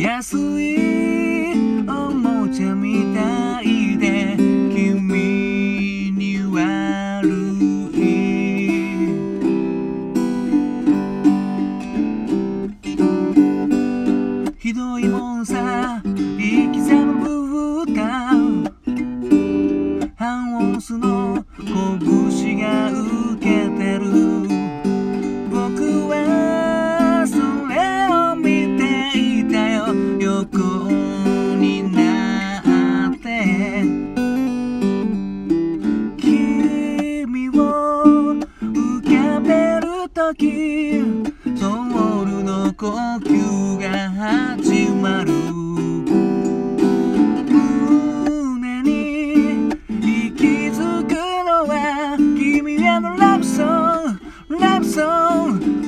安い時ソウルの呼吸が始まる。胸に息づくのは君へのラブソングラブソン。グ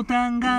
ボタンが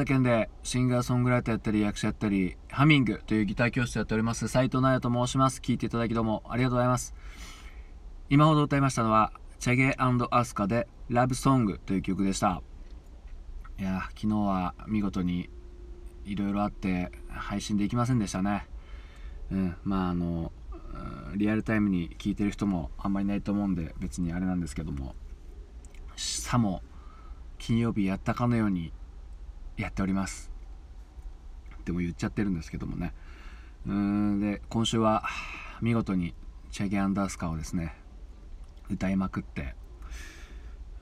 田県でシンガーソングライターやったり役者やったりハミングというギター教室やっております斉藤奈也と申します。聴いていただきどうもありがとうございます。今ほど歌いましたのはチェゲアスカでラブソングという曲でした。いや昨日は見事にいろいろあって配信できませんでしたね。うんまああのリアルタイムに聴いてる人もあんまりいないと思うんで別にあれなんですけども。さも金曜日やったかのようにやっております。でも言っちゃってるんですけどもね。うーんで今週は見事にチェゲアンダースカをですね歌いまくって。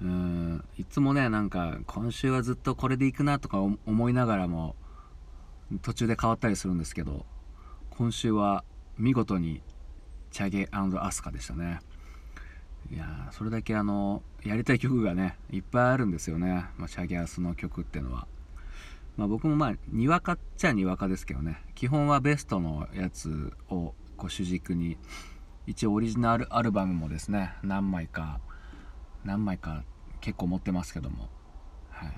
うーんいつもねなんか今週はずっとこれでいくなとか思いながらも途中で変わったりするんですけど今週は見事にチャゲアスカでしたね。いやそれだけあのやりたい曲がねいっぱいあるんですよね、まあ、チャゲアスの曲っていうのは、まあ、僕もまあにわかっちゃにわかですけどね。基本はベストのやつをこう主軸に一応オリジナルアルバムもですね何枚か何枚か結構持ってますけども。はい。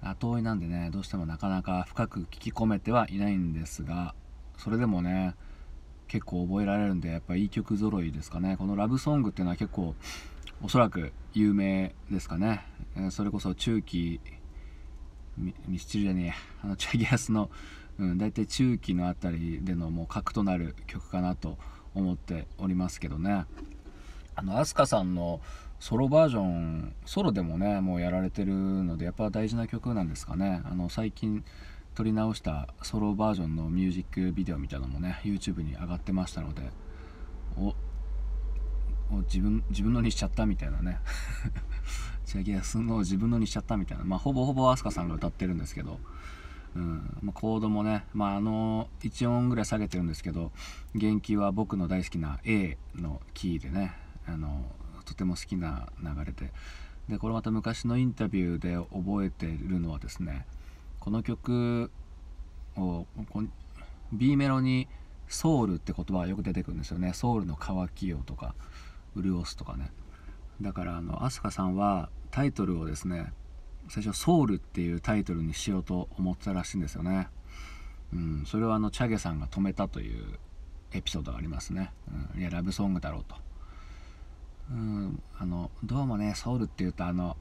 後追いなんでねどうしてもなかなか深く聞き込めてはいないんですがそれでもね結構覚えられるんでやっぱいい曲揃いですかね。このラブソングっていうのは結構おそらく有名ですかね、えー、それこそ中期ミスチルじゃねえあのチャギアスの、うん、大体中期のあたりでのもう核となる曲かなと思っておりますけどね。あの飛鳥さんのソロバージョンソロでもねもうやられてるのでやっぱ大事な曲なんですかね。あの最近撮り直したソロバージョンのミュージックビデオみたいなのもね YouTube に上がってましたのでお自分自分のにしちゃったみたいなね。チャギアスの自分のにしちゃったみたいな。まあほぼほぼ飛鳥さんが歌ってるんですけど。うん。まあ、コードもね、まあ、あの1音ぐらい下げてるんですけど元気は僕の大好きな A のキーでねあのとても好きな流れで。でこれまた昔のインタビューで覚えてるのはですねこの曲をこ B メロにソウルって言葉がよく出てくるんですよね。ソウルの乾きよとか潤すとかね。だからあの飛鳥さんはタイトルをですね最初ソウルっていうタイトルにしようと思ってたらしいんですよね。うんそれはあのチャゲさんが止めたというエピソードがありますね、うん、いやラブソングだろうと。うんあのどうもねソウルっていうとあの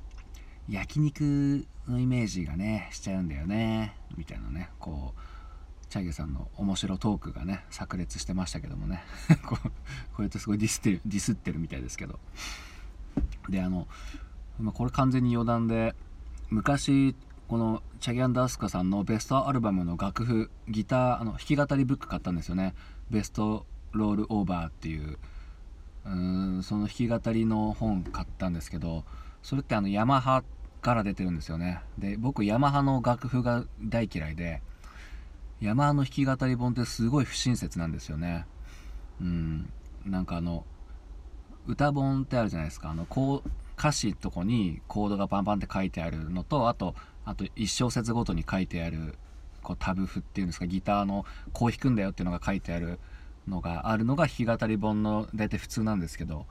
焼肉のイメージがねしちゃうんだよね。みたいなねこうチャゲさんの面白トークがね炸裂してましたけどもね。こうこうやってすごいディスってるディスってるみたいですけど。であの、まあ、これ完全に余談で昔このチャゲアンダースカさんのベストアルバムの楽譜ギターあの弾き語りブック買ったんですよね。ベストロールオーバーっていう。うんその弾き語りの本買ったんですけどそれってあのヤマハから出てるんですよね。で僕ヤマハの楽譜が大嫌いでヤマハの弾き語り本ってすごい不親切なんですよね。うんなんかあの歌本ってあるじゃないですか。あのこう歌詞とこにコードがバンバンって書いてあるのとあとあと1小節ごとに書いてあるこうタブ譜っていうんですかギターのこう弾くんだよっていうのが書いてあるのがあるのが弾き語り本の大体普通なんですけど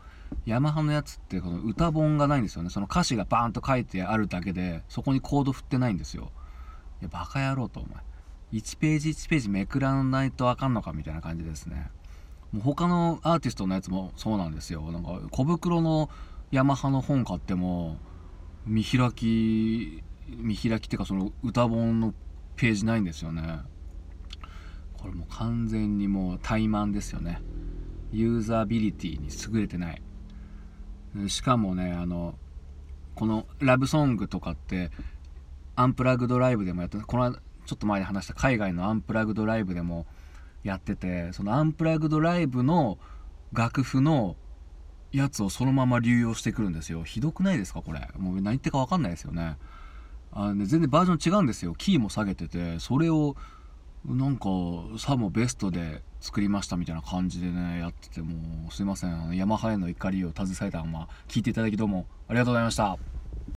ヤマハのやつってこの歌本がないんですよね。その歌詞がバーンと書いてあるだけでそこにコード振ってないんですよ。いやバカ野郎とお前。1ページ1ページめくらないとあかんのかみたいな感じですね。もう他のアーティストのやつもそうなんですよ。なんか小袋のヤマハの本買っても見開き見開きっていうかその歌本のページないんですよね。これもう完全にもう怠慢ですよね。ユーザビリティに優れてない。しかもねあのこのラブソングとかってアンプラグドライブでもやってこのちょっと前に話した海外のアンプラグドライブでもやっててそのアンプラグドライブの楽譜のやつをそのまま流用してくるんですよ。ひどくないですかこれ。もう何言ってか分かんないですよね。あね全然バージョン違うんですよ。キーも下げててそれをなんかさもベストで作りましたみたいな感じでねやっててもうすいません。ヤマハへの怒りを携えたまま聞いていただきどうもありがとうございました。